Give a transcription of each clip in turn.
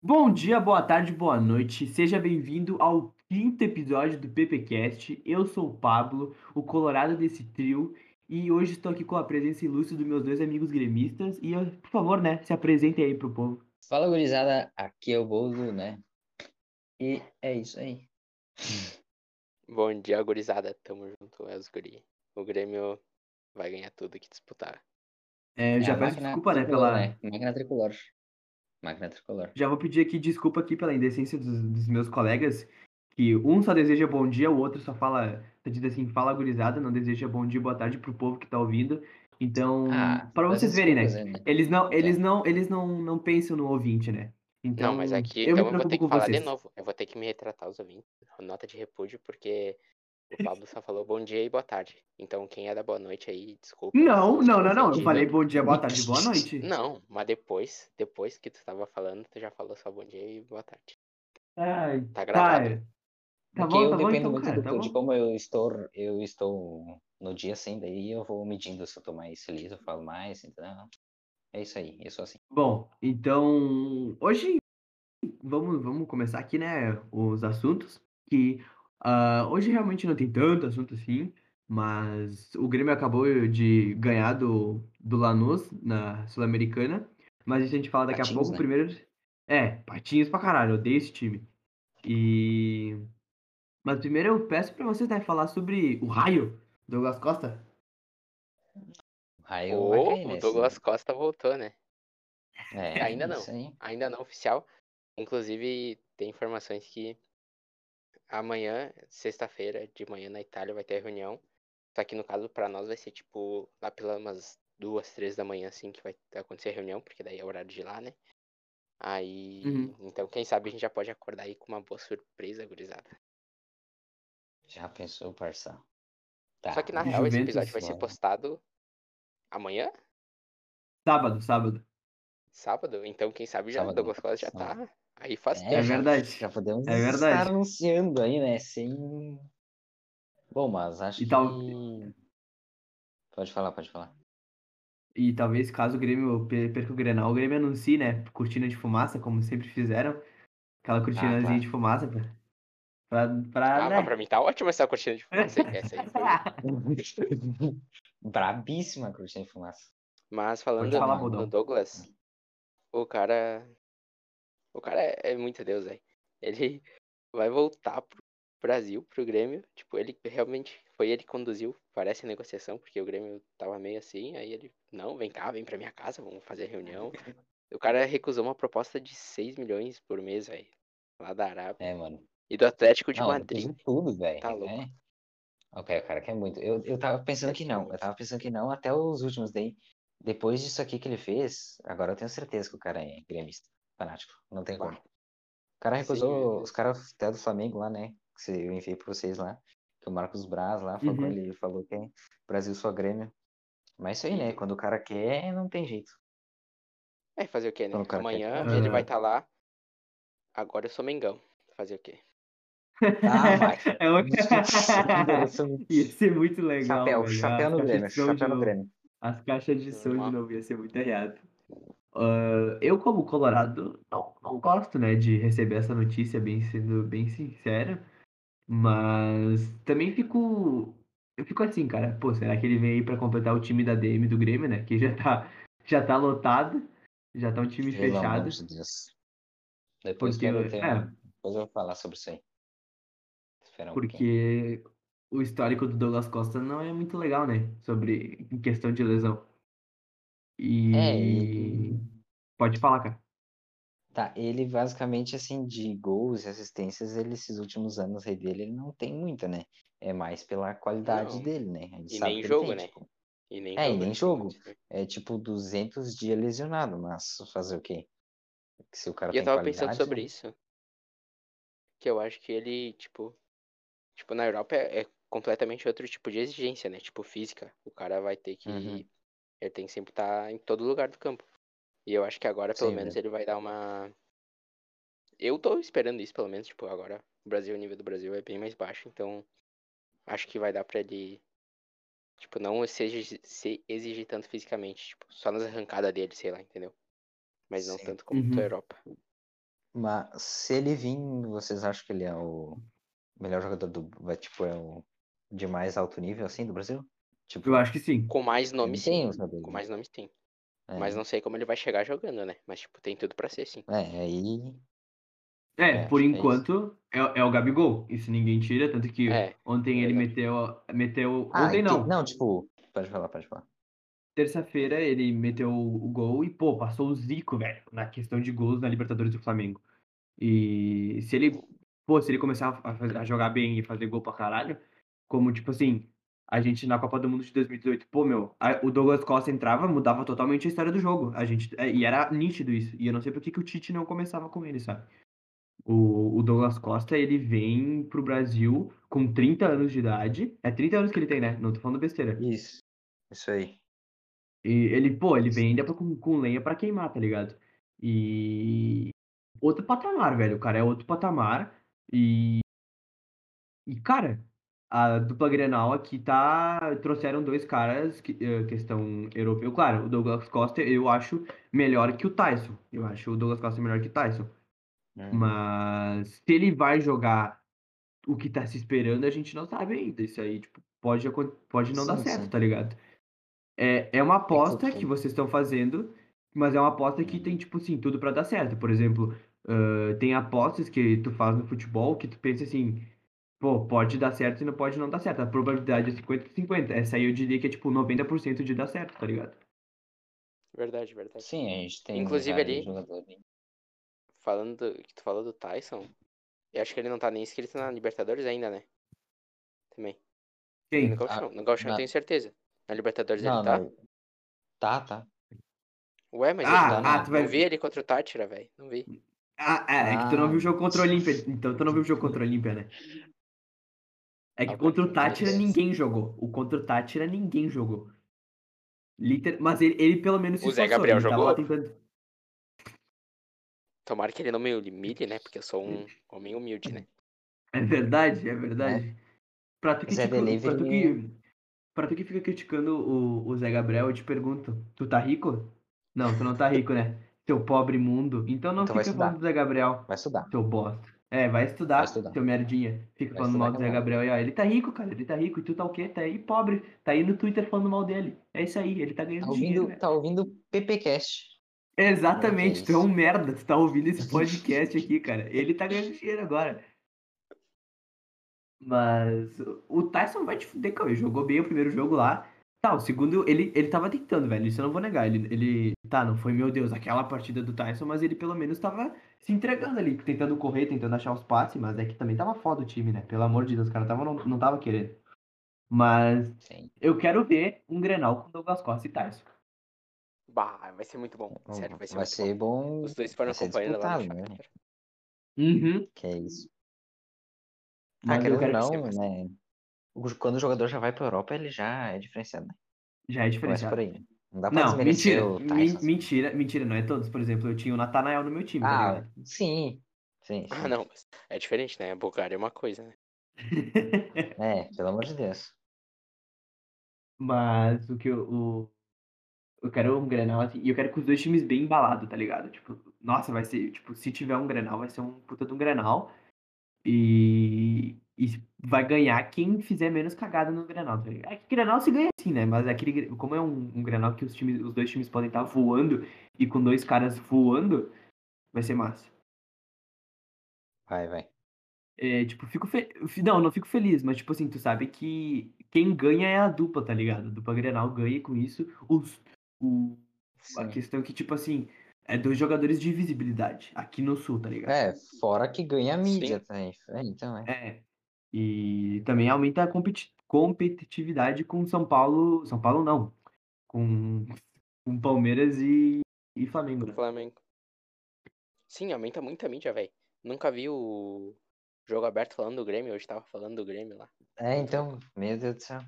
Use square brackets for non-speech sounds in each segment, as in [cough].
Bom dia, boa tarde, boa noite. Seja bem-vindo ao quinto episódio do PPcast. Eu sou o Pablo, o colorado desse trio, e hoje estou aqui com a presença ilustre dos meus dois amigos gremistas. E, por favor, né, se apresentem aí pro povo. Fala, gurizada, aqui é o Bozo, né? E é isso aí. Bom dia, gurizada. Tamo junto, é os guri. O Grêmio vai ganhar tudo que disputar. É, eu É já a peço desculpa, né, pela... né? Máquina tricolor. Máquina tricolor. Já vou pedir aqui desculpa aqui pela indecência dos, dos meus colegas, que um só deseja bom dia, o outro só fala, tá dito assim, fala gurizada, não deseja bom dia, boa tarde pro povo que tá ouvindo. Então, Ah, para vocês verem, né? né? Eles não, eles Então. não, eles não, não pensam no ouvinte, né? Então, não, mas aqui eu me então eu vou ter que falar vocês. de novo. Eu vou ter que me retratar os ouvintes. Nota de repúdio, porque o Pablo só falou bom dia e boa tarde. Então quem é da boa noite aí, desculpa. Não, não, não, não. Eu falei bom dia, boa tarde, boa [laughs] noite. Não, mas depois, depois que tu tava falando, tu já falou só bom dia e boa tarde. Ai, Tá tá, gravado. tá Porque bom, eu tá bom dependo então, muito cara, do- tá de bom. como eu estou, eu estou no dia assim, daí eu vou medindo se eu tô mais feliz, eu falo mais, entendeu? É isso aí, eu sou assim. Bom, então, hoje vamos, vamos começar aqui, né, os assuntos, que ah, hoje realmente não tem tanto assunto assim, mas o Grêmio acabou de ganhar do, do Lanús na Sul-Americana, mas isso a gente fala daqui a pouco, né? primeiro... É, patinhos pra caralho, eu odeio esse time. E... Mas primeiro eu peço pra vocês, né, falar sobre o raio, Douglas Costa. Vai Ô, cair o Douglas Costa voltou, né? É, Ainda não. Ainda não oficial. Inclusive, tem informações que amanhã, sexta-feira, de manhã na Itália, vai ter reunião. Só que no caso, pra nós, vai ser tipo lá pelas umas duas, três da manhã, assim, que vai acontecer a reunião, porque daí é horário de lá, né? Aí. Uhum. Então, quem sabe a gente já pode acordar aí com uma boa surpresa, gurizada. Já pensou, parça? Tá. Só que na [laughs] real, esse episódio vai ser postado amanhã, Sábado, sábado. sábado. Então, quem sabe já o Sábado, Douglas Costa já sábado. tá aí faz É, É tempo. já- verdade. Já podemos É verdade. estar anunciando aí, né? Sem. Bom, mas acho E que. tal- Pode falar, pode falar. E talvez, caso o Grêmio per- perca o Grenal, o Grêmio anuncie, né? Cortina de fumaça, como sempre fizeram. Aquela cortinazinha claro. de fumaça pra. Pra. pra Ah, né? pra mim tá ótima essa cortina de fumaça. Essa aí foi [laughs] Brabíssima a cortina de fumaça. Mas falando falar, no Rodolfo. Douglas, o cara. O cara é, é muito Deus, velho. Ele [laughs] vai voltar pro Brasil, pro Grêmio. Tipo, ele realmente. Foi ele que conduziu, parece a negociação, porque o Grêmio tava meio assim. Aí ele, não, vem cá, vem pra minha casa, vamos fazer reunião. [laughs] O cara recusou uma proposta de 6 milhões por mês, velho. Lá da Arábia. É, mano. E do Atlético de Não, Madrid. tudo, velho. Tá louco. É. Ok, o cara quer muito. Eu, eu tava pensando que não. Eu tava pensando que não até os últimos daí. Depois disso aqui que ele fez, agora eu tenho certeza que o cara é gremista. Fanático. Não tem como. O cara recusou Sim. os caras até do Flamengo lá, né? Que eu enviei pra vocês lá. Que o Marcos Braz lá falou, Uhum. ele falou que é Brasil só Grêmio. Mas isso aí, né? Quando o cara quer, não tem jeito. É, fazer o quê, né? Quer Amanhã que- ele vai estar lá. Agora eu sou Mengão. Fazer o quê? Ah, mas- [laughs] É um- Interessante. [laughs] Ia ser muito legal. Chapéu, chapéu no Grêmio, chapéu no. Grêmio. As caixas de som de novo ia ser muito errado. Ah, eu, como colorado, não, não gosto, né, de receber essa notícia, bem sendo bem sincero. Mas também fico. Eu fico assim, cara. Pô, será que ele vem aí pra completar o time da DM do Grêmio, né? Que já tá, já tá lotado. Já tá um time Pelo fechado. amor de Deus. Depois Porque, eu tenho- é, Depois eu vou falar sobre isso aí. Um pouquinho. porque o histórico do Douglas Costa não é muito legal, né? Sobre em questão de lesão. E. É. Pode falar, cara. Tá, ele basicamente, assim, de gols e assistências, ele, esses últimos anos aí dele, ele não tem muita, né? É mais pela qualidade Não. dele, né? E nem jogo, tem, né? tipo, E nem É, e jogo. nem né? jogo. é tipo 200 dias lesionado, mas fazer o quê? Se o cara E eu tem tava qualidade... pensando sobre isso. Que eu acho que ele, tipo. Tipo, na Europa é, é completamente outro tipo de exigência, né? Tipo, física. O cara vai ter que. Uhum. Ele tem que sempre estar em todo lugar do campo. E eu acho que agora, pelo Sim, menos, né? ele vai dar uma. Eu tô esperando isso, pelo menos. Tipo, agora o Brasil, o nível do Brasil é bem mais baixo. Então, acho que vai dar pra ele. Tipo, não se exigir, se exigir tanto fisicamente. Tipo, só nas arrancadas dele, sei lá, entendeu? Mas não Sim. tanto como Uhum. Europa. Mas se ele vir, vocês acham que ele é o melhor jogador do. vai, Tipo, é o de mais alto nível, assim, do Brasil? Tipo, Eu acho que sim. Com mais ele nomes, sim. jogadores. Com mais nomes, sim. É, Mas não sei como ele vai chegar jogando, né? Mas, tipo, tem tudo pra ser, sim. é, aí. É, É, por é enquanto é, é o Gabigol. Isso ninguém tira, tanto que É, ontem ele verdade. meteu. meteu Ah, ontem não. Não, tipo, pode falar, pode falar. Terça-feira ele meteu o gol e, pô, passou o Zico, velho, na questão de gols na Libertadores do Flamengo. E se ele, pô, se ele começar a, faz- a jogar bem e fazer gol pra caralho, como, tipo assim, a gente na Copa do Mundo de 2018, pô, meu, a- o Douglas Costa entrava, mudava totalmente a história do jogo. A gente, é, e era nítido isso. E eu não sei por que, que o Tite não começava com ele, sabe? O, o Douglas Costa, ele vem pro Brasil com 30 anos de idade. É 30 anos que ele tem, né? Não tô falando besteira. Isso. Isso aí. E ele, pô, ele vem ainda com, com lenha pra queimar, tá ligado? E. Outro patamar, velho. O cara é outro patamar. E. E, cara, a dupla Grenal aqui tá. Trouxeram dois caras, que, eh, questão europeu. Claro, o Douglas Costa eu acho melhor que o Tyson. Eu acho o Douglas Costa melhor que o Tyson. Hum. Mas se ele vai jogar o que tá se esperando, a gente não sabe ainda. Isso aí, tipo, pode, pode não dar Sim, certo, sim. tá ligado? É, é uma aposta que- que vocês estão fazendo, mas é uma aposta que tem, tipo assim, tudo pra dar certo. Por exemplo, ãh, tem apostas que tu faz no futebol que tu pensa assim, pô, pode dar certo e não pode não dar certo. A probabilidade é 50-50. Essa aí eu diria que é tipo 90% de dar certo, tá ligado? Verdade, verdade. Sim, a gente tem Inclusive ali-. Falando do, que tu falou do Tyson, eu acho que ele não tá nem inscrito na Libertadores ainda, né? Também. Quem? No Gauchão, Ah, no Gauchão eu na- tenho certeza. Na Libertadores Não, ele tá? não. Tá, tá. Ué, mas Ah, ele ah, tá. tu vai- Não vi ele contra o Tátira, velho. Não vi. Ah, é, é que tu não Ah. viu o jogo contra o Olímpia. Então tu não viu o jogo contra o Olímpia, né? É que contra o Tátira ninguém jogou. O contra o Tátira ninguém jogou. Liter... Mas ele, ele pelo menos se O Zé esforçou. Gabriel jogou? tentando... Tomara que ele não me humilhe, né? Porque eu sou um homem humilde, né? É verdade, é verdade. Pra tu que, Zé pra tu que, pra tu que fica criticando o, o Zé Gabriel, eu te pergunto, tu tá rico? Não, tu não tá rico, né? Seu pobre mundo. Então não Então fica falando do Zé Gabriel, Vai estudar. seu bosta. É, vai estudar, Vai estudar. seu merdinha. Fica Vai falando mal do Zé é Gabriel e ó, ele tá rico, cara, ele tá rico. E tu tá o quê? Tá aí pobre. Tá aí no Twitter falando mal dele. É isso aí, ele tá ganhando Tá dinheiro, ouvindo, velho. tá ouvindo o PPcast. Exatamente, Que tu é um merda, tu tá ouvindo esse podcast [laughs] aqui, cara. Ele tá ganhando dinheiro agora. Mas o Tyson vai te fuder, cara. Ele jogou bem o primeiro jogo lá. Tá, o segundo, ele, ele tava tentando, velho. Isso eu não vou negar. Ele, ele. Tá, não foi, meu Deus, aquela partida do Tyson, mas ele pelo menos tava se entregando ali, tentando correr, tentando achar os passes, mas é que também tava foda o time, né? Pelo amor de Deus, os caras tava, não, não tava querendo. Mas Sim. eu quero ver um Grenal com Douglas Costa e Tyson. Bah, vai ser muito bom. Sério, vai ser Vai ser bom. bom. Os dois foram acompanhando lá no né? Uhum. Que é isso. Ah, Mas eu querendo ou não, mais- né? o- Quando o jogador já vai pra Europa, ele já é diferenciado, né? Já é Começa diferenciado. por aí. Não dá pra Não, mentira. o Tyson. mentira, mentira, não é todos. Por exemplo, eu tinha o Natanael no meu time, tá Ah, ligado? sim. Sim, sim. Ah, não, mas é diferente, né? A Bulgária é uma coisa, né? [laughs] É, pelo amor de Deus. Mas o que eu. O... Eu quero um Grenal assim, e eu quero que os dois times bem embalados, tá ligado? Tipo, nossa, vai ser. Tipo, se tiver um Grenal, vai ser um puta de um Grenal. E. E vai ganhar quem fizer menos cagada no Grenal, tá ligado? É que Grenal se ganha assim, né? Mas é aquele. Como é um, um Grenal que os, times, os dois times podem estar voando e com dois caras voando, vai ser massa. Vai, vai. É, tipo, fico fe... Não, não fico feliz, mas tipo assim, tu sabe que quem ganha é a dupla, tá ligado? A dupla Grenal ganha com isso. Os... O... A questão é que, tipo assim, é dois jogadores de visibilidade aqui no sul, tá ligado? É, fora que ganha a mídia também. É, então, é. É. E também aumenta a competi- competitividade com São Paulo. São Paulo não. Com, com Palmeiras e, e Flamengo, né? Flamengo. Sim, aumenta muito a mídia, velho. Nunca vi o jogo aberto falando do Grêmio, hoje tava falando do Grêmio lá. É, então, meu Deus do céu.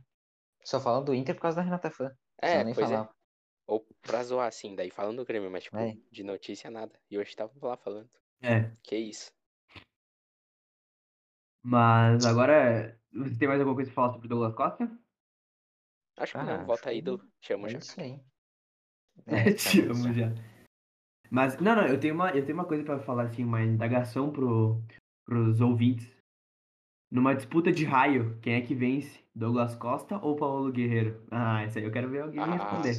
Só falando do Inter por causa da Renata Fã. É, nem pois é. Ou pra zoar, assim, daí falando do Grêmio, mas tipo, É. de notícia nada. E hoje tava lá falando. É. Que isso. Mas agora, você tem mais alguma coisa pra falar sobre o Douglas Costa? Acho que Ah, não, volta acho ídolo. Chamo É já. isso aí. [laughs] É, te tá amo já. Mas, não, não, eu tenho uma, eu tenho uma coisa pra falar, assim, uma indagação pro, pros ouvintes. Numa disputa de raio, quem é que vence? Douglas Costa ou Paulo Guerreiro? Ah, isso aí eu quero ver alguém Ah. responder.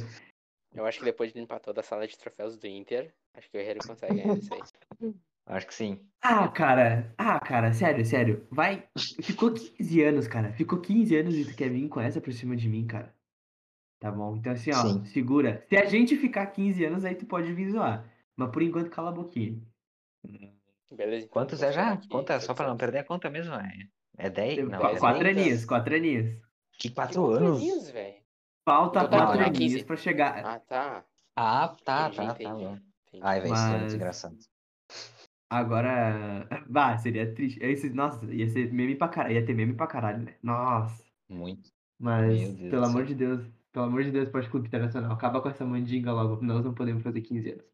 Eu acho que depois de limpar toda a sala de troféus do Inter, acho que o Guerreiro consegue ganhar isso aí. [laughs] Acho que sim. Ah, cara, ah, cara, sério, sério. Vai. Ficou 15 anos, cara. Ficou 15 anos e tu quer vir com essa por cima de mim, cara. Tá bom? Então, assim, ó, Sim. segura. Se a gente ficar 15 anos, aí tu pode vir zoar. Mas por enquanto, cala a boquinha. Beleza, então. Quantos é já? Conta, só todos pra não perder a conta mesmo. É, é 10? Não, é quatro 10. aninhos, quatro aninhos. Que 4 anos? aninhos, velho. Falta Então tá, quatro é aninhos 15. pra chegar. Ah, tá. Ah, tá, Entendi, tá, tá. Ai, velho, isso é engraçado. Agora. [laughs] Bah, seria triste. Esse, nossa, ia ser meme pra caralho. Ia ter meme pra caralho, né? Nossa. Muito. Mas, pelo amor de Deus, pelo amor de Deus, Esporte Clube Internacional, acaba com essa mandinga logo, nós não podemos fazer 15 anos.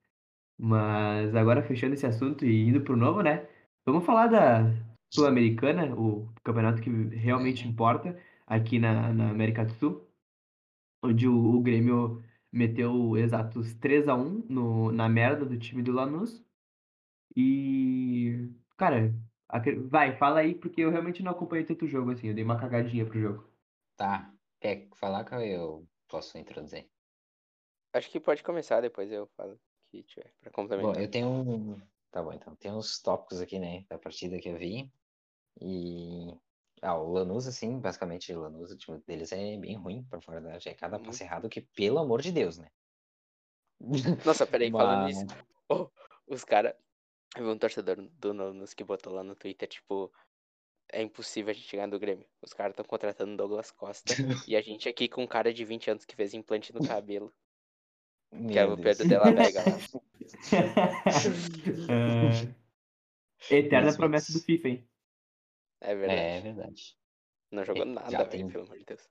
Mas agora fechando esse assunto e indo pro novo, né? Vamos falar da Sul-Americana, o campeonato que realmente Uhum. importa aqui na, na América do Sul, onde o, o Grêmio meteu exatos 3 a 1 no, na merda do time do Lanús. E, cara, vai, fala aí, porque eu realmente não acompanhei tanto o jogo assim, eu dei uma cagadinha pro jogo. Tá. Quer falar que eu posso introduzir? Acho que pode começar, depois eu falo o que tiver pra Bom, complementar. eu tenho um. Tá bom, então. Tem uns tópicos aqui, né, da partida que eu vi. E. Ah, o Lanús, assim, basicamente, o Lanús, o time deles é bem ruim, pra falar a verdade. É cada Uhum. passe errado que, pelo amor de Deus, né? Nossa, peraí, falando nisso. Ô, os caras. Eu vi um torcedor do Nanos que botou lá no Twitter, tipo. É impossível a gente ganhar do Grêmio. Os caras estão contratando Douglas Costa. e a gente aqui com um cara de 20 anos que fez implante no cabelo. Que é Meu o. Pedro de la Vega lá. [laughs] É, Eterna promessa do FIFA, hein? É verdade. É verdade. Não jogou É, nada, tem- pelo amor de Deus.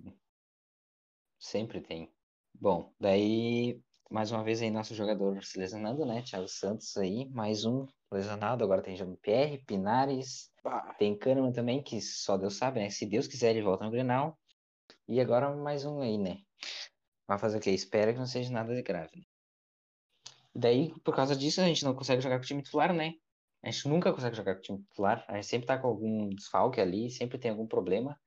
Sempre tem. Bom, daí, mais uma vez aí, nosso jogador se lesionando, né? Thiago Santos aí, mais um lesionado. Agora tem Jean-Pierre, Pinares, Bah, tem Kahneman também, que só Deus sabe, né? Se Deus quiser, ele volta no Grenal. E agora mais um aí, né? Vai fazer o quê? Espera que não seja nada de grave. E daí, por causa disso, a gente não consegue jogar com o time titular, né? A gente nunca consegue jogar com o time titular. A gente sempre tá com algum desfalque ali, sempre tem algum problema.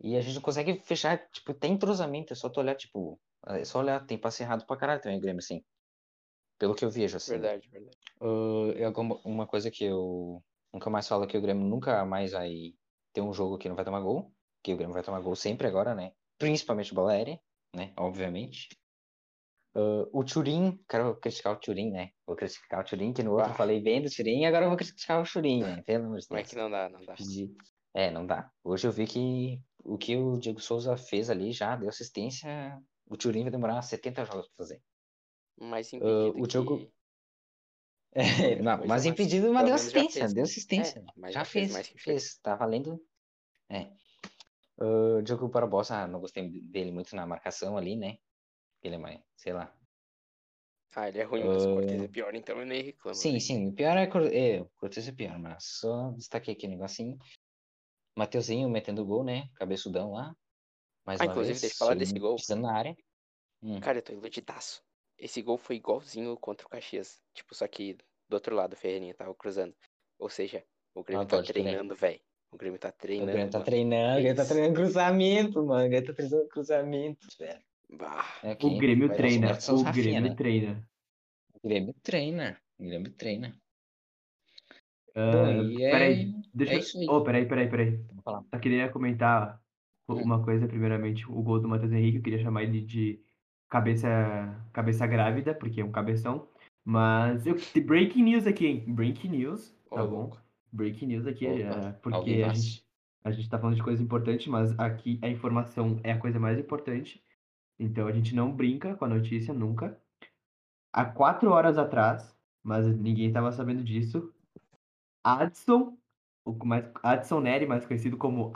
E a gente não consegue fechar, tipo, tem entrosamento, é só tu olhar, tipo, é só olhar, tem passe errado pra caralho também o Grêmio, assim. Pelo que eu vejo, assim. verdade, verdade. Uh, é alguma- uma coisa que eu nunca mais falo é que o Grêmio nunca mais vai ter um jogo que não vai tomar gol. Que o Grêmio vai tomar gol sempre agora, né? Principalmente bola aérea, né? Obviamente. Uh, o Turin, quero criticar o Turin, né? Vou criticar o Turin, que no outro eu Ah. falei bem do Turin, agora eu vou criticar o Turin, né? Pelo amor de Como é Deus. que não dá, não dá. É, não dá. Hoje eu vi que o que o Diego Souza fez ali já deu assistência. O Turin vai demorar 70 jogos pra fazer. Mais Ah, impedido o Diogo- que... [laughs] É, não, Coisa mas impedido, mas deu assistência, deu né? assistência. É, mas já já fez fez, fez. tá valendo. É. O Diogo Barbosa, não gostei dele muito na marcação ali, né? Ele é mais, sei lá. Ah, ele é ruim, mas o Cortez é Ah, pior, então eu nem reclamo. Sim, velho. sim, o pior é, Cor- é o Cortez é pior, mas só destaquei aqui um negocinho. Mateuzinho metendo gol, né? Cabeçudão lá. Mais Ah, uma inclusive, vez, deixa eu falar desse gol. na área. Hum. Cara, eu tô iludidaço. Esse gol foi igualzinho contra o Caxias. Tipo, só que do outro lado, o Ferreirinha tava cruzando. Ou seja, o Grêmio Ah, tá crer. treinando, velho. O Grêmio tá O treinando. Grêmio tá mano. treinando, o Grêmio tá treinando cruzamento, mano. O Grêmio tá treinando cruzamento, velho. É O. Grêmio treina, o Rafinha, Grêmio né? treina. O Grêmio treina. O Grêmio treina. Bom, é- peraí, deixa é eu. Oh, peraí, peraí, peraí. Só queria comentar. Uma coisa, primeiramente, o gol do Matheus Henrique, eu queria chamar ele de cabeça, cabeça grávida, porque é um cabeção. Mas eu breaking news aqui, hein? Breaking news, tá bom? louco. Breaking news aqui, ao porque a gente, a gente tá falando de coisa importante, mas aqui a informação é a coisa mais importante. Então a gente não brinca com a notícia nunca. Há quatro horas atrás, mas ninguém tava sabendo disso, Adson, o mais, Adson Neri, mais conhecido como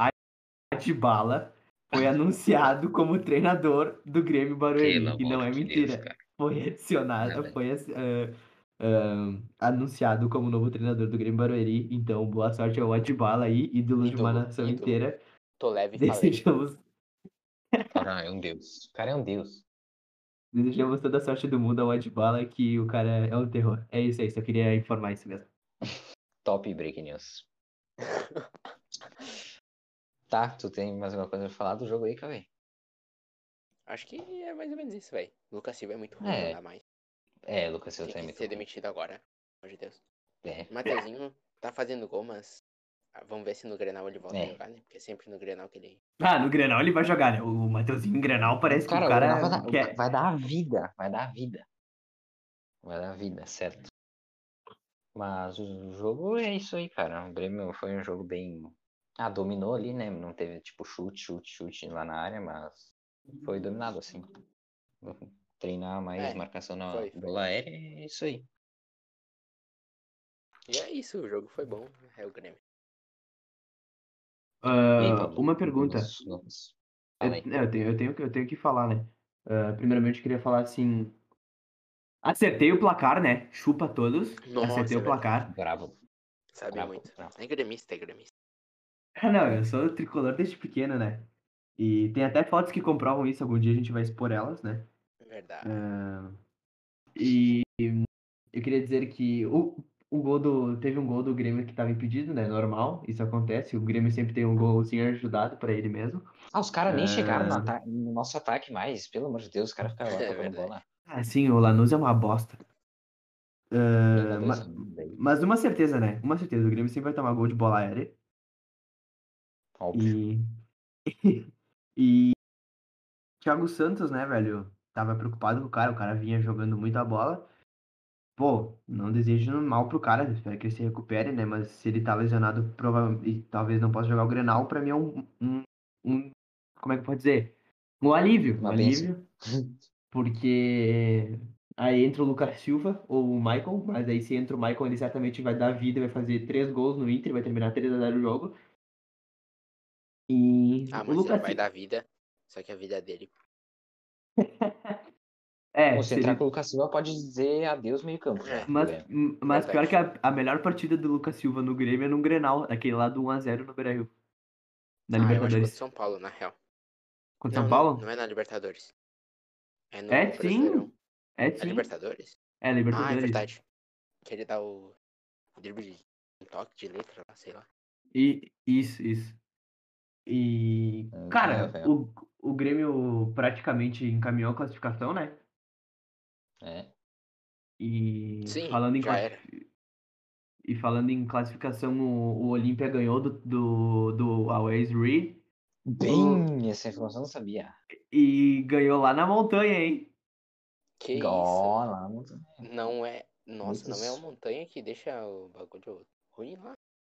Adbala, foi anunciado como treinador do Grêmio Barueri. E não é mentira. Deus, foi adicionado, Não, velho. foi ah, ah, anunciado como novo treinador do Grêmio Barueri. Então, boa sorte ao Adbala aí, ídolo de uma nação ídolo. inteira. Tô leve. Desejamos Cara, é um deus. O cara é um deus. Desejamos toda a sorte do mundo ao Adbala, que o cara é um terror. É isso aí, só queria informar isso mesmo. [laughs] Top break news. [laughs] Tá, tu tem mais alguma coisa pra falar do jogo aí, Cauê? Acho que é mais ou menos isso, velho. Lucas Silva é muito ruim, É. não dá mais. É, Lucas Silva Tem tá que muito ser ruim. demitido agora. Pelo amor de Deus. É. Mateuzinho tá fazendo gol, mas ah, vamos ver se no Grenal ele volta É. a jogar, né? Porque é sempre no Grenal que ele. Ah, no Grenal ele vai jogar, né? O Mateuzinho em Grenal parece Cara, que o cara vai, dar, quer. vai dar a vida, vai dar a vida. Vai dar a vida, certo. Mas o jogo é isso aí, cara. O Grêmio foi um jogo bem. Ah, dominou ali, né? Não teve tipo chute, chute, chute lá na área, mas foi dominado assim. Treinar mais É, marcação na foi, foi. bola aérea é isso aí. E é isso, o jogo foi bom. É o Grêmio. Pablo? uma pergunta. Vamos- vamos- Eu, é, eu tenho, eu, tenho, que- eu tenho que falar, né? Ah, primeiramente, eu queria falar assim. Acertei o placar, né? Chupa todos. Nossa, Acertei o placar. Bravo. Sabe Bravo, muito. bravo. É gremista, é gremista. Ah, [laughs] não, eu sou tricolor desde pequeno, né? E tem até fotos que comprovam isso. Algum dia a gente vai expor elas, né? Verdade. Ah, e eu queria dizer que o, o gol do. Teve um gol do Grêmio que estava impedido, né? Normal, isso acontece. O Grêmio sempre tem um golzinho ajudado para ele mesmo. Ah, os caras nem chegaram no, no nosso ataque mais, pelo amor de Deus, os caras [laughs] ficaram lá É tocando bola. Ah, sim, o Lanús é uma bosta. Ainda ma- dois, um, daí, mas uma certeza, né? Uma certeza, o Grêmio sempre vai tomar gol de bola aérea. Óbvio. E. [laughs] e. Thiago Santos, né, velho? Tava preocupado com o cara, o cara vinha jogando muita bola. Pô, não desejo mal pro cara, espero que ele se recupere, né? Mas se ele tá lesionado provavelmente, e talvez não possa jogar o Grenal, pra mim é um, um, um- Como é que pode dizer? Um alívio. Um alívio. Porque aí entra o Lucas Silva ou o Michael, mas aí se entra o Michael, ele certamente vai dar vida, vai fazer três gols no Inter, vai terminar 3 a 0 o jogo. E Ah, mas ele Lucas vai Silva. dar vida. Só que a vida dele. [laughs] É, Ou se se entrar ele- com o Lucas Silva, pode dizer adeus meio campo. É. né, Mas, pro Grêmio. m- mas pior que a, a melhor partida do Lucas Silva no Grêmio é no Grenal, aquele lá do 1x0 no Beira-Rio. Na ah, eu acho que Libertadores. São Paulo, na real. Contra São não, Paulo? Não, não é na Libertadores. É no É sim. É É sim. Libertadores? É Ah, é Libertadores. verdade. Que ele dá o o drible de um toque de letra lá, sei lá. E, isso, isso. E, Hum, cara, é, é. o, o Grêmio praticamente encaminhou a classificação, né? É. E Sim, falando em. E falando em classificação, o, o Olímpia ganhou do, do, do Always Reed Bem, essa informação eu não sabia. e ganhou lá na montanha, hein? Que Ó, isso? lá no- Não é. Nossa, não é uma montanha que deixa o bagulho ruim lá.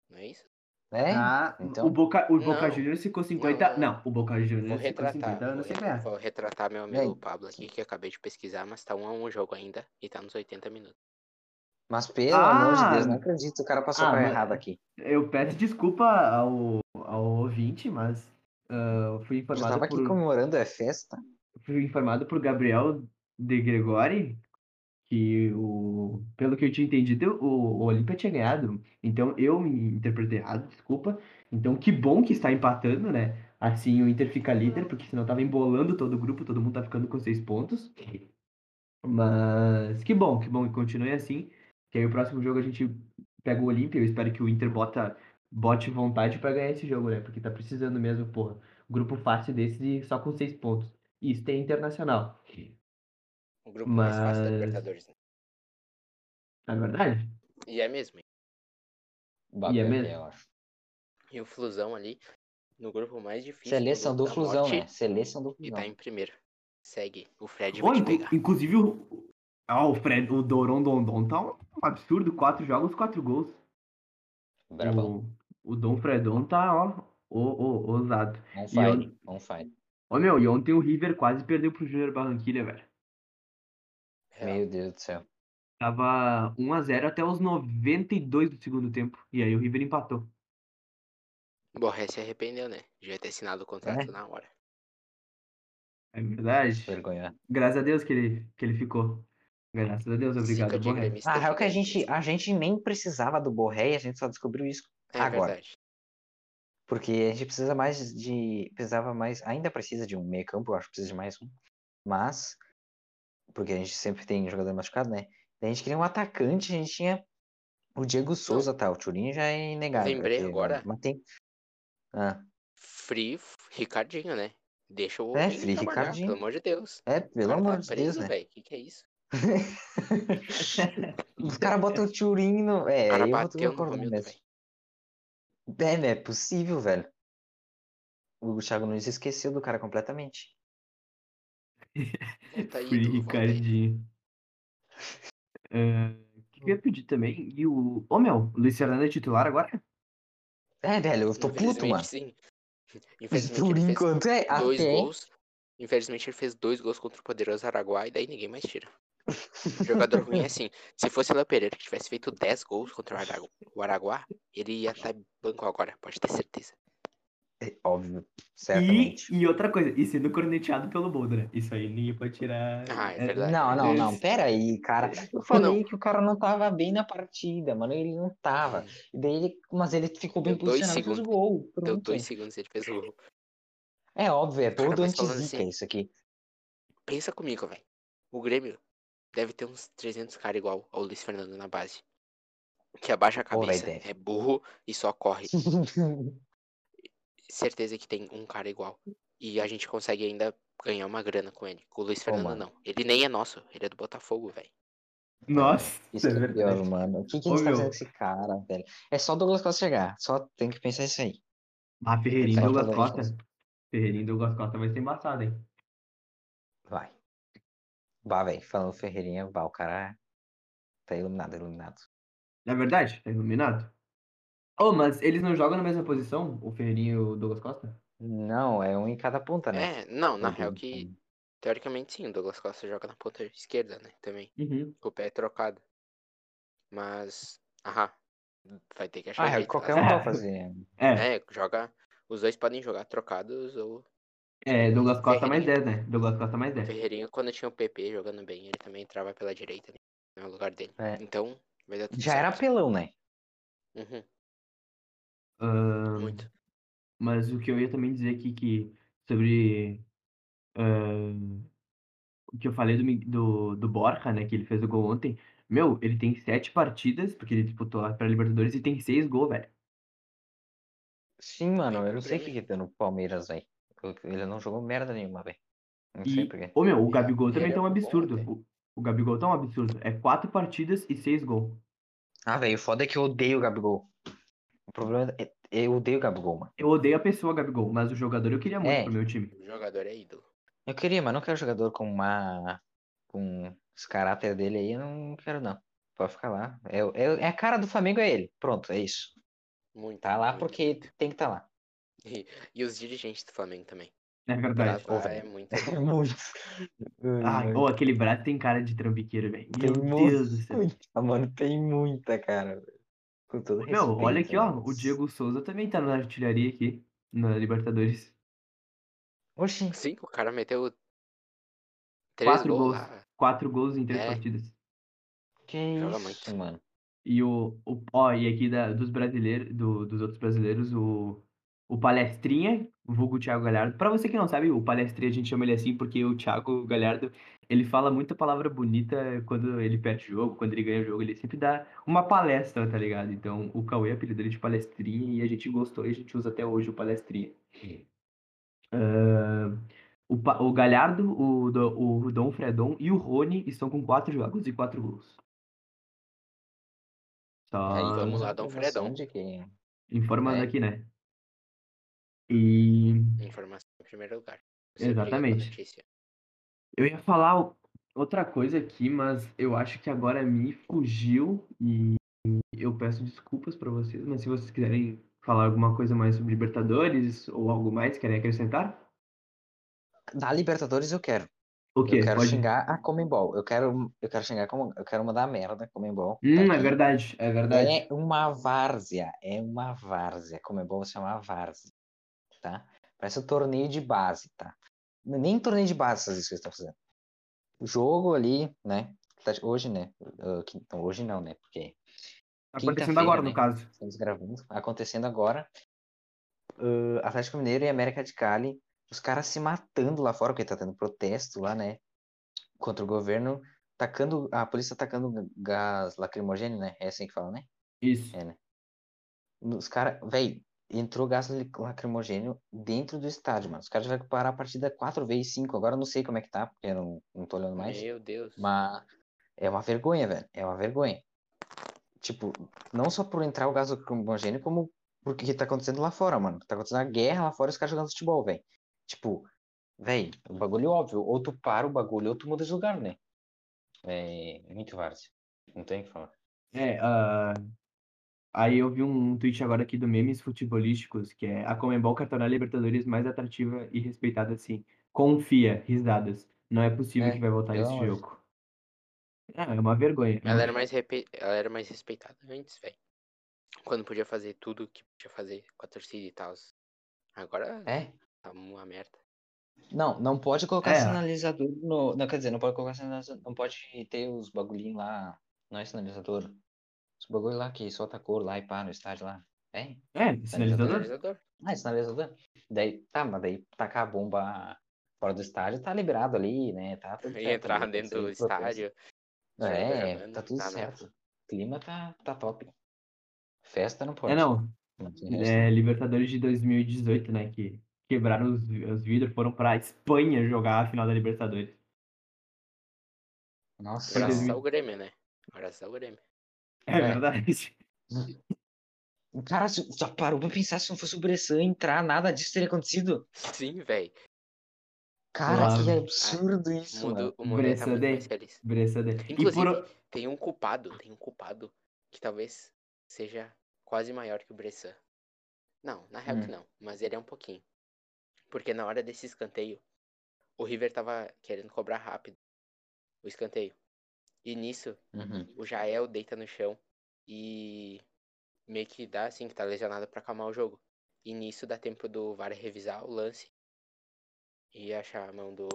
Não é isso? É? Ah, então? o Boca, o Boca. Juniors ficou 50. Não, não. Não, o Boca Juniors ficou retratar. 50 Vou, anos sem ganhar. vou retratar meu amigo Pablo aqui, que eu acabei de pesquisar, mas tá um a um o jogo ainda e tá nos 80 minutos. Mas pelo Ah! amor de Deus, não acredito, o cara passou Ah, errado aqui. Eu peço desculpa ao, ao ouvinte, mas ah, fui Eu informado tava aqui por, comemorando, é festa. fui informado por Gabriel de Gregori que o, pelo que eu tinha entendido, o, o Olímpia tinha ganhado. Então eu me interpretei errado, desculpa. Então que bom que está empatando, né? Assim o Inter fica líder, porque senão tava embolando todo o grupo, todo mundo tá ficando com seis pontos. Mas que bom, que bom que continue assim. Que aí o próximo jogo a gente pega o Olímpia. Eu espero que o Inter bota, bote vontade pra ganhar esse jogo, né? Porque tá precisando mesmo, porra. Grupo fácil desse e só com seis pontos. Isso tem internacional. O grupo mais fácil da Mas- Libertadores. né? Na verdade? E é mesmo. E é mesmo? eu acho. E o Flusão ali, no grupo mais difícil. Seleção do Flusão, morte, né? Seleção do E Flusão. tá em primeiro. Segue. O Fred pegar. inclusive o. Ah, o Fred, o Doron Dondon tá um absurdo. Quatro jogos, quatro gols. Brabão. O, o Dom Fredon tá, ó, o, o, ousado. On E fire, on fire. Ô, meu, e ontem o River quase perdeu pro Júnior Barranquilha, velho. Real. Meu Deus do céu. Tava 1x0 até os 92 do segundo tempo. E aí o River empatou. Borré se arrependeu, né? Devia ter assinado o contrato É? na hora. É verdade. Vergonha. Graças a Deus que ele, que ele ficou. Graças a Deus, obrigado, de Borré. Ah, de real que a gente, a gente nem precisava do Borré e a gente só descobriu isso É agora. verdade. Porque a gente precisa mais de. Precisava mais. Ainda precisa de um meio campo, eu acho que precisa de mais um. Mas porque a gente sempre tem jogador machucado, né? Daí a gente queria um atacante, a gente tinha o Diego Souza, tá? O Turinho já é inegável. Lembrei porque- agora. Mas tem. Ah, Free Ricardinho, né? Deixa o É, Free Ricardinho. pelo amor de Deus. é, O pelo cara amor tá de Deus, preso, né? velho. Que que é isso? [laughs] Os caras botam o Turinho no. É, O cara eu bateu no Romildo. É, não é possível, velho. O Thiago Nunes esqueceu do cara completamente. Volta aí, Free. Ricardinho. O que eu ia pedir também? E o. Ô meu, o Luiz Fernando é titular agora? É, velho, eu tô puto, Infelizmente, mano. sim. [laughs] Infelizmente, Por ele fez enquanto é. dois Até. gols. Infelizmente, ele fez dois gols contra o poderoso Araguá e daí ninguém mais tira. Jogador ruim é assim. Se fosse o Léo Pereira que tivesse feito 10 gols contra o Aragu- o Araguá, ele ia estar em banco agora, pode ter certeza. É, óbvio, E, certamente. e outra coisa, e sendo corneteado pelo Boldra. Isso aí ninguém pode tirar. Ah, é é, verdade. Não, não, não, pera aí, cara. Eu falei não. que o cara não tava bem na partida, mano. Ele não tava. Hum, E daí ele, mas ele ficou bem Deu dois posicionado e fez o segundos. gol. Deu Pronto. dois segundos e ele fez o gol. É óbvio, é Cara, gol do mas falando anti-zica assim- isso aqui. Pensa comigo, velho. O Grêmio deve ter uns 300 caras igual ao Luiz Fernando na base. Que abaixa a Pô, cabeça, deve. é burro e só corre. [laughs] Certeza que tem um cara igual. E a gente consegue ainda ganhar uma grana com ele. Com o Luiz Fernando, mano. não. Ele nem é nosso, ele é do Botafogo, velho. Nossa, Isso é que é verdade. pior, mano. O que, que a gente tá meu. fazendo com esse cara, velho? É só o Douglas Costa chegar. Só tem que pensar isso aí. Ah, Ferreirinho e Douglas Costa. Ferreirinho e Douglas Costa vai ser embaçado, hein? Vai. Bah, velho. Falando Ferreirinha, bah, o cara tá iluminado, iluminado. É verdade? Tá iluminado? Oh, mas eles não jogam na mesma posição, o Ferreirinho e o Douglas Costa? Não, é um em cada ponta, né? É, não, na real que, teoricamente sim, o Douglas Costa joga na ponta esquerda, né? Também. Uhum. O pé é trocado. Mas, aham. Vai ter que achar Ah, é, jeito. qualquer né? um pode fazer. [laughs] É, É, joga. Os dois podem jogar trocados ou. é, Douglas Costa mais Ferreirinha. 10, né? Douglas Costa mais O 10. Ferreirinha, quando tinha o PP jogando bem, ele também entrava pela direita, né? No lugar dele. É. Então, vai dar tudo Já era certo. apelão, né? Uhum, Ahn, muito. mas o que eu ia também dizer aqui que sobre ahn, o que eu falei do, do, do Borja, né? Que ele fez o gol ontem. Meu, ele tem sete partidas, porque ele disputou pra Libertadores e tem seis gols, velho. Sim, mano, eu não sei o que que deu no Palmeiras, velho. Ele não jogou merda nenhuma, velho. Não sei E, por quê. ô meu, o Gabigol também tá um absurdo. O, o Gabigol tá um absurdo. É quatro partidas e seis gols. Ah, velho, o foda é que eu odeio o Gabigol. O problema é eu odeio o Gabigol, mano. Eu odeio a pessoa, Gabigol, mas o jogador eu queria muito É. pro meu time. O jogador é ídolo. Eu queria, mas não quero jogador com uma. com esse caráter dele aí, eu não quero, não. Pode ficar lá. É, é, é a cara do Flamengo, é ele. Pronto, é isso. Muito. Tá lá muito, porque muito. tem que estar lá. E, e os dirigentes do Flamengo também. É verdade. Ô, velho. é [laughs] muito. É muito. Ah, Ai, ou aquele braço tem cara de trambiqueiro, velho. Tem Meu muito. Deus do céu. Ah, [laughs] mano, tem muita, cara. velho. Com todo respeito. Meu, olha aqui, ó. mas- O Diego Souza também tá na artilharia aqui, na Libertadores. Oxi. Sim, o cara meteu três Quatro gols gols. Quatro gols em três É. partidas. Que Joga isso, muito. mano. E o, o ó, e aqui da, dos brasileiros, do- dos outros brasileiros, o, o Palestrinha, o vulgo Thiago Galhardo. Pra você que não sabe, o Palestrinha a gente chama ele assim porque o Thiago Galhardo, ele fala muita palavra bonita quando ele perde jogo, quando ele ganha o jogo, ele sempre dá uma palestra, tá ligado? Então, o Cauê apelidou ele de Palestrinha e a gente gostou e a gente usa até hoje o Palestrinha. Ah, o, o Galhardo, o, o Dom Fredon e o Rony estão com quatro jogos e quatro gols. Só Aí, vamos lá, Dom Fredão. de que- informando É. aqui, né? E Informação em primeiro lugar. Exatamente. Eu ia falar outra coisa aqui, mas eu acho que agora me fugiu e eu peço desculpas pra vocês, mas se vocês quiserem falar alguma coisa mais sobre Libertadores ou algo mais, querem acrescentar? Da Libertadores eu quero. O quê? Eu quero Pode... xingar a Comembol. Eu quero, eu quero xingar como, eu quero mandar merda a Comembol. Hum, Tá é verdade, é verdade. É uma várzea, é uma várzea. Comembol se chama várzea, tá? Parece um torneio de base, tá? Nem torneio de base essas coisas que estão fazendo. O jogo ali, né? tá- Hoje, né? uh, que- Então, hoje não, né? Porque Tá acontecendo agora, no né? caso. estamos gravando, acontecendo agora. Uh, Atlético Mineiro e América de Cali, os caras se matando lá fora, porque tá tendo protesto lá, né? contra o governo, tacando, a polícia tacando gás lacrimogêneo, né? É assim que fala, né? Isso. É, né? Os caras, véi, entrou gás lacrimogêneo dentro do estádio, mano. Os caras tiveram que parar a partida quatro vezes, cinco. Agora eu não sei como é que tá, porque eu não, não tô olhando mais. Meu Deus. Mas é uma vergonha, velho. É uma vergonha. Tipo, não só por entrar o gás lacrimogêneo, como porque tá acontecendo lá fora, mano. Tá acontecendo a guerra lá fora e os caras jogando futebol, velho. Tipo, velho, o bagulho é óbvio. Ou tu para o bagulho ou tu muda de lugar, né? É muito várzea. Não tem o que falar. É, ah, aí eu vi um tweet agora aqui do Memes Futebolísticos, que é a Comembol quer tornar a Libertadores mais atrativa e respeitada assim. Confia, risadas. Não é possível É, que vai voltar pelo esse amor de jogo. Ah, é uma vergonha. é Ela era mais, repe... ela era mais respeitada antes, velho. Quando podia fazer tudo que podia fazer com a torcida e tal. Agora É? tá uma merda. Não, não pode colocar É. sinalizador no. Não, quer dizer, não pode colocar sinalizador. Não pode ter os bagulhinhos lá. Não é sinalizador. Os bagulho lá que solta cor lá e pá no estádio lá. É? É, sinalizador? Sinalizador. Ah, é sinalizador. Daí, tá, mas daí tacar a bomba fora do estádio tá liberado ali, né? Tá tudo certo entrar ali, dentro do estádio. É, jogando, tá tudo tá certo. O clima tá, tá top. Festa não pode. É, não. É, Libertadores de 2018, né? Que quebraram os, os vidros, foram pra Espanha jogar a final da Libertadores. Nossa. Graças 2000. ao Grêmio, né? Graças ao Grêmio. É, É. verdade. Cara, se- já parou pra pensar se não fosse o Bressan entrar, nada disso teria acontecido? Sim, velho. Cara, Claro. que absurdo O isso, mundo, o mundo ia tá muito Bressan mais feliz. Bressan. E Inclusive, por... tem um culpado, tem um culpado que talvez seja quase maior que o Bressan. Não, na real que Hum. não, mas ele é um pouquinho. Porque na hora desse escanteio, o River tava querendo cobrar rápido o escanteio. E nisso, Uhum. o Jael deita no chão e meio que dá assim que tá lesionado pra acalmar o jogo. E nisso dá tempo do VAR revisar o lance e achar a mão do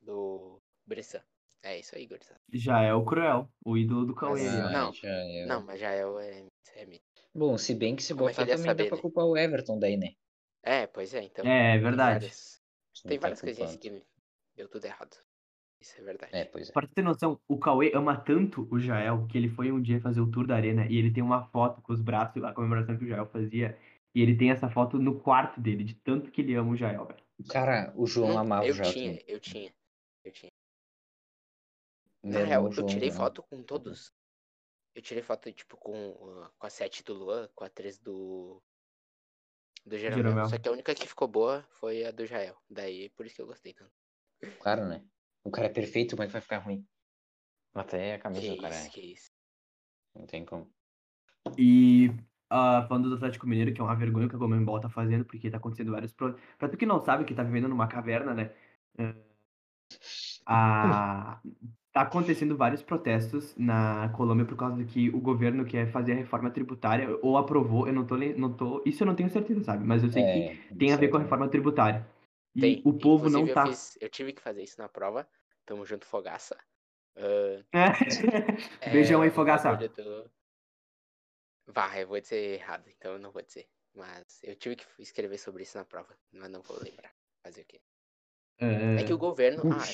do Bressan. É isso aí, gurizada. Já é o Cruel, o ídolo do Cauê. ah, não, já é- Não, mas Jael é, é mito. Bom, se bem que se Como é que botar também saber, dá pra né? culpar o Everton daí, né? É, pois é, então. É, é tem verdade. várias, Não tem tá várias coisinhas culpando. que deu tudo errado. Isso é verdade. É, pois é. Pra ter noção, o Cauê ama tanto o Jael que ele foi um dia fazer o tour da arena e ele tem uma foto com os braços, a comemoração que o Jael fazia. E ele tem essa foto no quarto dele, de tanto que ele ama o Jael, velho. Cara, o João Não, amava o eu João. tinha, eu tinha, eu tinha. Na real, eu João tirei ama. foto com todos. Eu tirei foto, tipo, com, uh, com a 7 do Luan, com a 3 do. Do Jeromel. Jeromel. Só que a única que ficou boa foi a do Jael. Daí, por isso que eu gostei tanto. Claro, né? O cara é perfeito, como é que vai ficar ruim? Até a camisa Que do cara isso, é. que isso. Não tem como. E ah, falando do Atlético Mineiro, que é uma vergonha que a Comembol tá fazendo, porque tá acontecendo vários. Pro... Pra tu que não sabe, que tá vivendo numa caverna, né? a- Tá acontecendo vários protestos na Colômbia por causa do que o governo quer fazer a reforma tributária, ou aprovou, eu não tô, não tô. Isso eu não tenho certeza, sabe? Mas eu sei que É, tem a ver com a reforma tributária. E Tem. o povo não tá. Eu, fiz- eu tive que fazer isso na prova. Tamo junto, Fogaça. [laughs] Ah, Beijão aí, o Fogaça. do- Vá, eu vou dizer errado, então eu não vou dizer. Mas eu tive que escrever sobre isso na prova, mas não vou lembrar. Fazer o quê? É que o governo. Ah,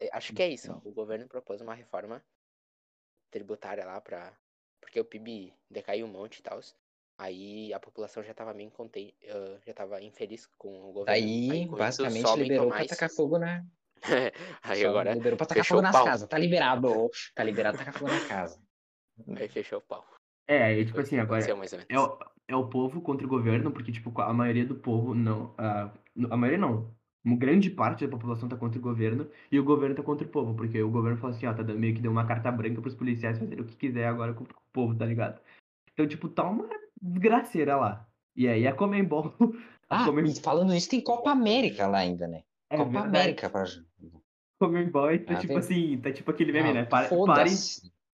é é- acho que é isso. ó, O governo propôs uma reforma tributária lá pra. Porque o PIB decaiu um monte e tal. Aí a população já tava meio contente, já tava infeliz com o governo. Daí, com isso, basicamente, liberou pra mais. tacar fogo na. [laughs] Aí só agora Liberou pra tacar fogo nas casas. Tá liberado. Tá liberado pra tacar fogo na casa. aí fechou o pau. É, e, tipo assim, agora aconteceu, mais ou menos. é o, é o povo contra o governo, porque, tipo, a maioria do povo não. A, a maioria não. Uma grande parte da população tá contra o governo e o governo tá contra o povo, porque o governo falou assim, ó, tá dando meio que deu uma carta branca pros policiais fazerem o que quiser agora com o povo, tá ligado? Então, tipo, tá uma desgraceira lá. E aí a Comembol. [laughs] a Ah, Comem- e falando isso, tem Copa América lá ainda, né? é Copa verdade. América pra. Comembol tá Ah, tipo tem- assim, tá tipo aquele meme, Ah, né? Pa- parem,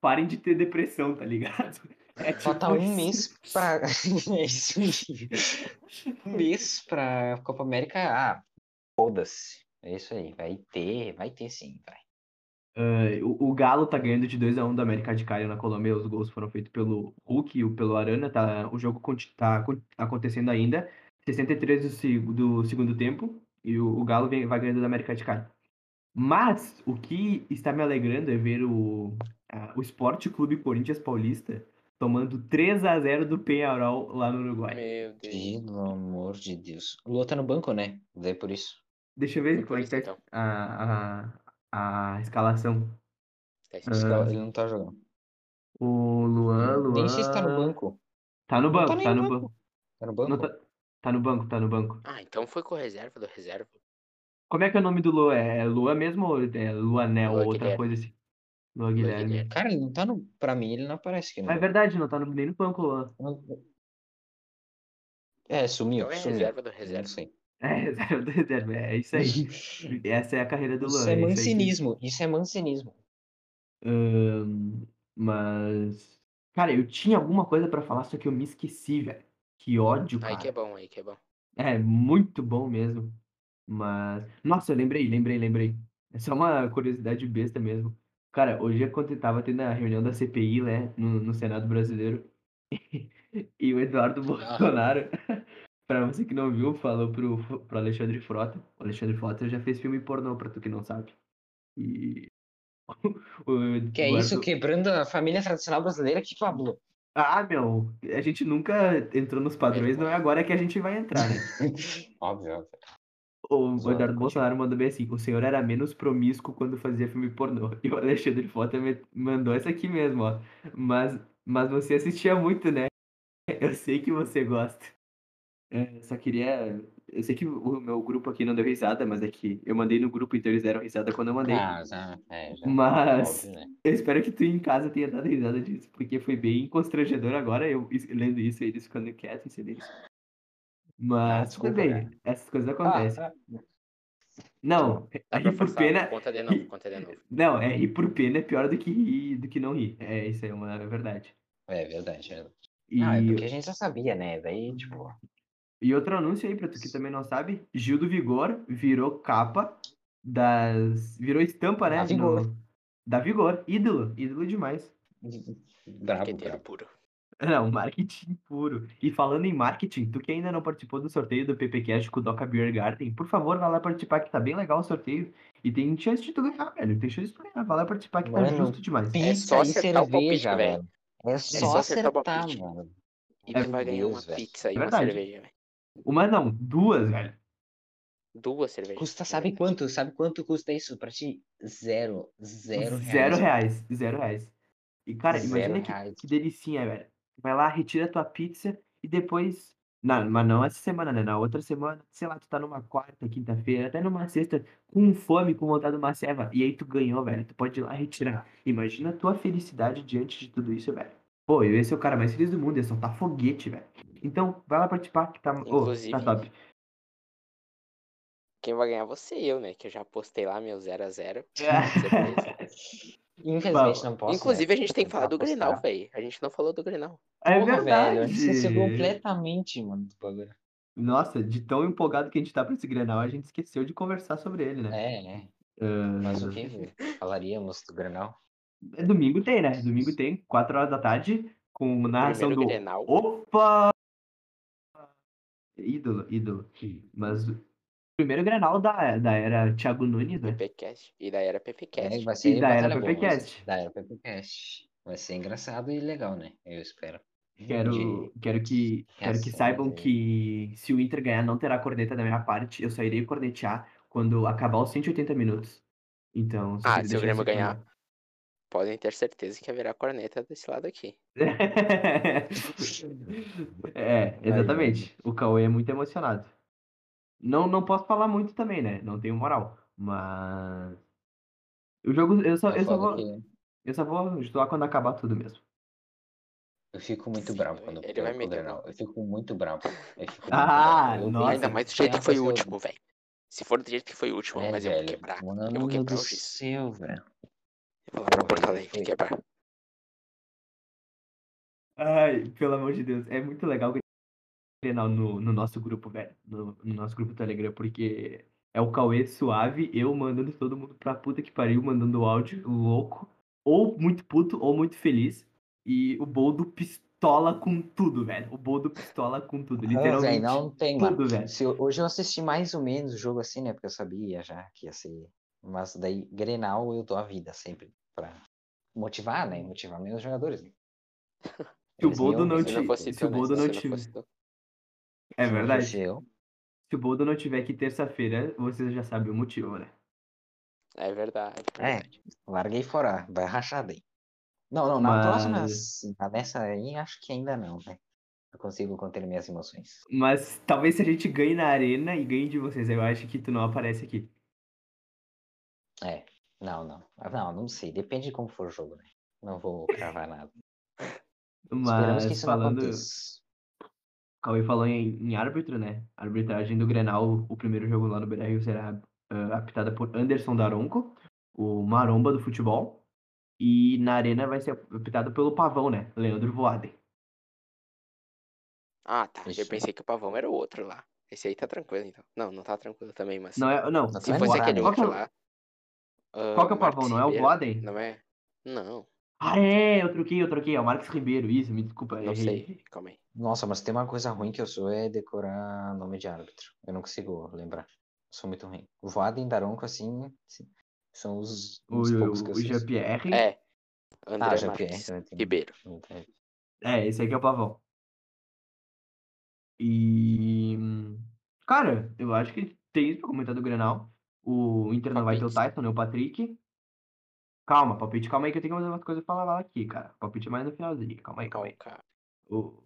parem de ter depressão, tá ligado? [laughs] É Falta tipo um isso. mês pra. [laughs] É isso. Um mês pra Copa América. Ah, foda-se. É isso aí. Vai ter, vai ter sim, vai. Eh, o, o Galo tá ganhando de 2 a 1 do América de Cali na Colômbia. Os gols foram feitos pelo Hulk e pelo Arana. Tá, o jogo tá acon- acontecendo ainda. 63 do, seg- do segundo tempo. E o, o Galo vem- vai ganhando do América de Cali. Mas o que está me alegrando é ver o, a- o Esporte Clube Corinthians Paulista tomando 3 a 0 do Penharol lá no Uruguai. Meu Deus. Pelo amor de Deus. O Lua tá no banco, né? Daí por isso. Deixa eu ver como é que tá então. a, a, a escalação. Tá cara- Ele não tá jogando. O Luan, Luan. Nem sei se tá no banco. Tá no Não banco, tá tá no banco. banco. Tá no banco? Não tá, tá no banco, tá no banco. Ah, então foi com reserva do reserva. Como é que é o nome do Luan? É Luan mesmo ou é Luanel Luan ou outra Guilherme. coisa assim? Luan Guilherme. Guilherme. Cara, ele não tá no. Pra mim, ele não aparece aqui. no É verdade, não tá no- nem no banco, Luan. Não- É, sumiu. Então é sumiu. reserva do Não reserva. sei. É, reserva do reserva, é isso aí. [laughs] Essa é a carreira do Isso Luan. é é isso que- mancinismo. Isso é mancinismo. Mas. Cara, eu tinha alguma coisa pra falar, só que eu me esqueci, velho. Que ódio, Aí que é cara. bom, aí que é bom. É, muito bom mesmo. Mas. Nossa, eu lembrei, lembrei, lembrei. É só uma curiosidade besta mesmo. Cara, hoje é quando tava tendo a reunião da CPI, né, no, no Senado Brasileiro, [laughs] e o Eduardo Bolsonaro, [laughs] pra você que não viu, falou pro, pro Alexandre Frota. O Alexandre Frota já fez filme pornô, pra tu que não sabe. E. [laughs] o Que é isso, Eduardo- quebrando a família tradicional brasileira que Pablo. Ah, meu, a gente nunca entrou nos padrões, não é agora que a gente vai entrar, né? [laughs] óbvio, óbvio. O Eduardo. Bolsonaro mandou bem assim: o senhor era menos promíscuo quando fazia filme pornô. [laughs] E o Alexandre Frota me mandou essa aqui mesmo, ó. Mas, mas você assistia muito, né? Eu sei que você gosta. É, só queria. Eu sei que o meu grupo aqui não deu risada, mas é que eu mandei no grupo, então eles deram risada quando eu mandei. Ah, já, é, já. Mas Óbvio, né? eu espero que tu em casa tenha dado risada disso, porque foi bem constrangedor agora eu lendo isso e eles ficando quietos em silêncio. Mas tudo desculpa, bem, cara. essas coisas Ah, acontecem. ah, Não, Dá rir por pena. conta de novo, conta de novo. Não, é rir por pena é pior do que rir, do que não rir. É, isso aí é uma verdade. é verdade. É. E, Não, é porque a gente já sabia, né? Daí, tipo, e outro anúncio aí, pra tu que também não sabe, Gil do Vigor virou capa das. Virou estampa, né? Da Vigor. no- Da Vigor. Ídolo, ídolo demais. Marqueteiro brabo. puro. Não, marketing puro. E falando em marketing, tu que ainda não participou do sorteio do PPCast com o Doca Beer Garden, por favor, vai lá participar que tá bem legal o sorteio. E tem chance de tu ganhar, velho. Tem chance de tu ganhar. Vai lá participar que tá Mano, justo demais. Pizza só e acertar o palpite, cerveja, velho. É só, só acertar acertar, mano. E É tu vai ganhar uma pizza e É uma cerveja, velho. Uma não, duas, velho. Duas cervejas. Custa, sabe quanto? Sabe quanto custa isso pra ti? Zero. Zero reais. Zero reais. Zero reais. E, cara, Zero imagina que, que delicinha, velho. Vai lá, retira tua pizza e depois. Não, mas não essa semana, né? Na outra semana, sei lá, tu tá numa quarta, quinta-feira, até numa sexta, com fome, com vontade de uma ceva. E aí tu ganhou, velho. Tu pode ir lá retirar. Imagina a tua felicidade diante de tudo isso, velho. Pô, eu ia ser o cara mais feliz do mundo, ia soltar foguete, velho. Então, vai lá participar que tá. Ô, Inclusive- tá top. Quem vai ganhar você e eu, né? Que eu já postei lá meu 0x0. [laughs] Infelizmente Bom, não posso. Inclusive, né, a gente tem que falar do apostar. Grenal, velho. A gente não falou do Grenal. É Porra, velho, a gente esqueceu verdade. completamente, mano, do bagulho. Nossa, de tão empolgado que a gente tá pra esse Grenal, a gente esqueceu de conversar sobre ele, né? É, né? Ah, Mas o que falaríamos do Grenal? É Domingo tem, né? Domingo tem, 4 horas da tarde, com narração Primeiro do. Grenal. Opa! Ídolo, ídolo. Mas o primeiro Grenal da, da era Thiago Nunes, né? PPcast. E daí era É, PPcast. vai ser E da era PPcast. Da era PPcast. Vai ser engraçado e legal, né? Eu espero. Quero, De- quero que, quero que saibam aí. que se o Inter ganhar, não terá corneta da minha parte. Eu só irei cornetear quando acabar os 180 minutos. Então, Ah, se o Grêmio isso claro. Podem ter certeza que haverá corneta desse lado aqui. [laughs] É, exatamente. O Cauê é muito emocionado. Não, não posso falar muito também, né? Não tenho moral. Mas. O jogo. Eu só, É eu só vou. que Eu só vou zoar quando acabar tudo mesmo. eu fico muito bravo quando Ele eu vai Grenal. Eu fico muito bravo. Fico muito [laughs] Ah, bravo. Nossa. Ainda mais do jeito que foi o último, velho. Se for do jeito que foi o último, É, mas eu vou velho. quebrar. Mano Eu vou quebrar do o céu, velho. Porto Alegre quebrar. Ai, pelo amor de Deus. É muito legal o Grenal no, no nosso grupo, velho. No, no nosso grupo Telegram, porque é o Cauê suave, eu mandando todo mundo pra puta que pariu, mandando áudio louco. Ou muito puto, ou muito feliz. E o Boldo pistola com tudo, velho. O Boldo pistola com tudo. Ah, Literalmente. velho, não tem, tudo, velho. Se hoje eu assisti mais ou menos o jogo assim, né? Porque eu sabia já que ia ser Mas daí, Grenal, eu dou a vida sempre. Pra motivar, né? Motivar meus jogadores. né? [laughs] Se o Boldo iam- não te- não se o? Boldo não fosse tu. É verdade. Se o Boldo não tiver aqui terça-feira, vocês já sabem o motivo, né? É verdade. É. verdade. larguei fora. Vai rachar daí. Não, não, na próxima, Mas- sim, na dessa aí, acho que ainda não, né? Eu consigo conter minhas emoções. Mas talvez se a gente ganhe na arena e ganhe de vocês, eu acho que tu não aparece aqui. É, não, não. Ah, Não, não sei. Depende de como for o jogo, né? Não vou cravar nada. Esperamos Mas que isso não falando, aconteça. Cauê falou em, em árbitro, né? A arbitragem do Grenal, o primeiro jogo lá no Beira-Rio será ah, apitada por Anderson Daronco, o maromba do futebol. E na arena vai ser apitado pelo pavão, né? Leandro Voaden. Ah, tá. Eu Isso. pensei que o pavão era o outro lá. Esse aí tá tranquilo, então. Não, não tá tranquilo também, mas. Não é, não. Se Vai fosse aquele é outro lá. Ah, Qual que é o pavão? Não é o Voaden? Não é? Não, Ah, é, eu troquei, eu troquei. É o Marcos Ribeiro, isso, me desculpa. não errei. sei. Calma aí. Nossa, mas tem uma coisa ruim que eu sou é decorar nome de árbitro. Eu não consigo lembrar. Eu sou muito ruim. O Voaden Daronco, assim, sim, são os, O, os que o, eu o sei. Jean-Pierre. É. Ah, André Jean-Pierre também tem. Ribeiro. É, esse aqui é o pavão. E. Cara, eu acho que tem isso pra comentar do Grenal. O Inter não vai ter o. Tyson, nem o Patrick. Calma, palpite, calma aí que eu tenho que fazer umas coisas pra falar aqui, cara. Palpite mais no finalzinho. Calma aí, calma aí. Cara. O,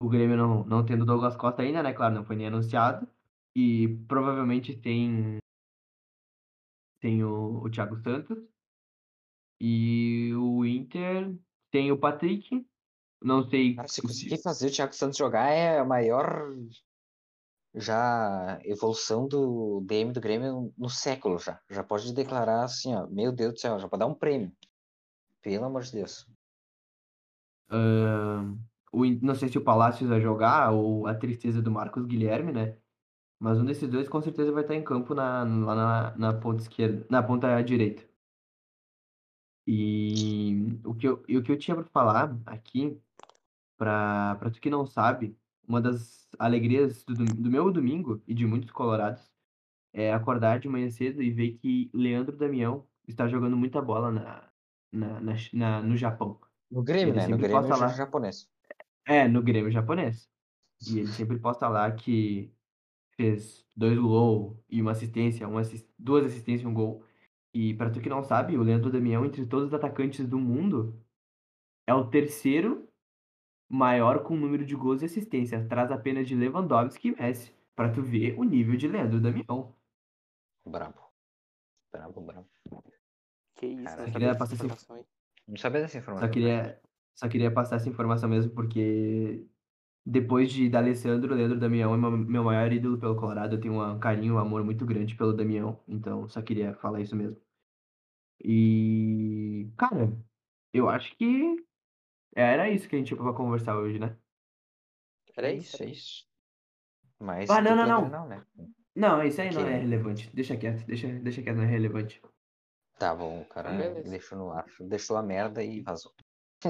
o Grêmio não, não tendo o Douglas Costa ainda, né? Claro, não foi nem anunciado. E provavelmente tem. Tem o, o Thiago Santos. E o Inter tem o Patrick. Não sei. Cara, se conseguir fazer o Thiago Santos jogar é a maior já evolução do DM do Grêmio no século já. Já pode declarar assim, ó, meu Deus do céu, já pode dar um prêmio. Pelo amor de Deus. Ahn, o, não sei se o Palácios vai jogar ou a tristeza do Marcos Guilherme, né? Mas um desses dois com certeza vai estar em campo na, lá na, na ponta esquerda, na ponta direita. E o que eu, o que eu tinha para falar aqui, para tu que não sabe, uma das alegrias do, do meu domingo e de muitos colorados é acordar de manhã cedo e ver que Leandro Damião está jogando muita bola na, na, na, na- no Japão. No Grêmio, Ele né? No Grêmio lá. japonês. É, no Grêmio japonês. E ele sempre posta lá que fez dois gols e uma assistência, uma assis- duas assistências e um gol. E pra tu que não sabe, o Leandro Damião, entre todos os atacantes do mundo, é o terceiro maior com número de gols e assistências, atrás apenas de Lewandowski e Messi. Pra tu ver o nível de Leandro Damião. Brabo. Brabo, brabo. Que isso, Cara, não eu sabia queria dessa passar esse- informação aí. Não sabia dessa informação. Só queria, só queria passar essa informação mesmo porque depois de da Alessandro, o Leandro Damião é meu, meu maior ídolo pelo Colorado. Eu tenho um carinho, um amor muito grande pelo Damião. Então, só queria falar isso mesmo. E, cara, eu acho que era isso que a gente pra conversar hoje, né? Era É isso, é isso. Mas Ah, não, não, não. lembrar, né? Não, isso aí não é relevante. Deixa quieto, deixa, deixa quieto, não é relevante. Tá bom, o cara beleza. deixou no ar. Deixou a merda e vazou.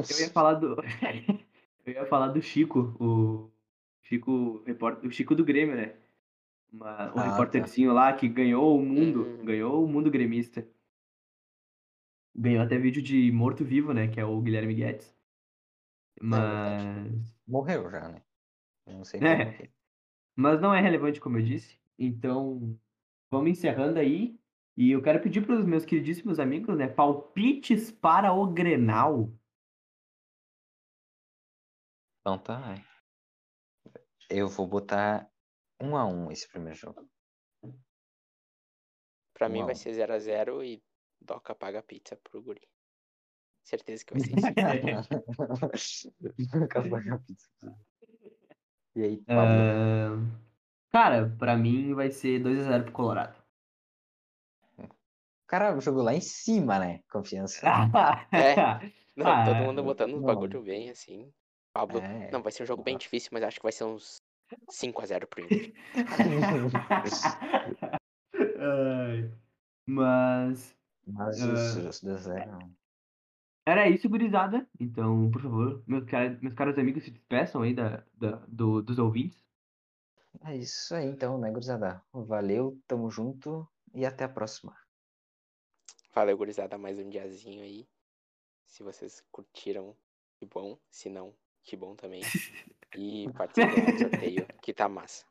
Eu ia [laughs] falar do. [laughs] eu ia falar do Chico, o Chico, repórter, o Chico do Grêmio, né? Uma, um Ah, repórterzinho lá que ganhou o mundo, Hum. ganhou o mundo gremista. Ganhou até vídeo de morto-vivo, né? Que é o Guilherme Guedes. Verdade. Mas. Morreu já, né? Eu Não sei É. como que. Mas não é relevante, como eu disse. Então, vamos encerrando aí. E eu quero pedir para os meus queridíssimos amigos, né? Palpites para o Grenal. Então tá. Eu vou botar um a um esse primeiro jogo. Pra mim Um a vai um. ser 0x0 e Doca paga a pizza pro guri. Certeza que vai ser isso. [laughs] E aí, Pablo? Ahn, cara, pra mim vai ser 2x0 pro Colorado. O cara jogou lá em cima, né? Confiança. [laughs] É. [laughs] Não, Ah, todo mundo botando uns bagulho bem, assim. Pablo. É. Não, vai ser um jogo bem difícil, mas acho que vai ser uns 5x0 pro Inter. Mas Mas Ah. os, os dois eram. Era isso, gurizada. Então, por favor, meus, meus caros amigos, se despeçam aí da, da- do- dos ouvintes. É isso aí, então, né, gurizada? Valeu, tamo junto e até a próxima. Valeu, gurizada, mais um diazinho aí. Se vocês curtiram, que bom. Se não, que bom também. E [laughs] participem do sorteio, que tá massa.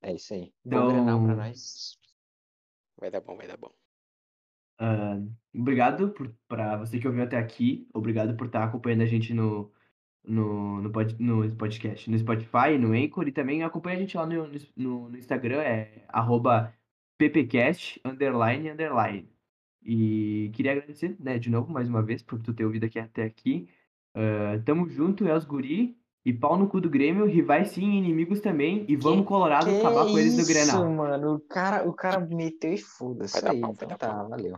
É isso aí. Então- Bom pra nós. Vai dar bom, vai dar bom. Ah, obrigado por, pra você que ouviu até aqui. Obrigado por estar acompanhando a gente no, no, no, pod- no podcast, no Spotify, no Anchor. E também acompanha a gente lá no, no, no Instagram, é arroba ppcast, underline, underline. E queria agradecer, né, de novo, mais uma vez, por tu ter ouvido aqui até aqui. Ah, tamo junto, é os guri. E pau no cu do Grêmio, rivais sim, inimigos também. E vamos, Colorado, acabar com eles no isso, Grenal. mano. O cara, o cara meteu e foda-se aí. pau, Então tá, pau. valeu.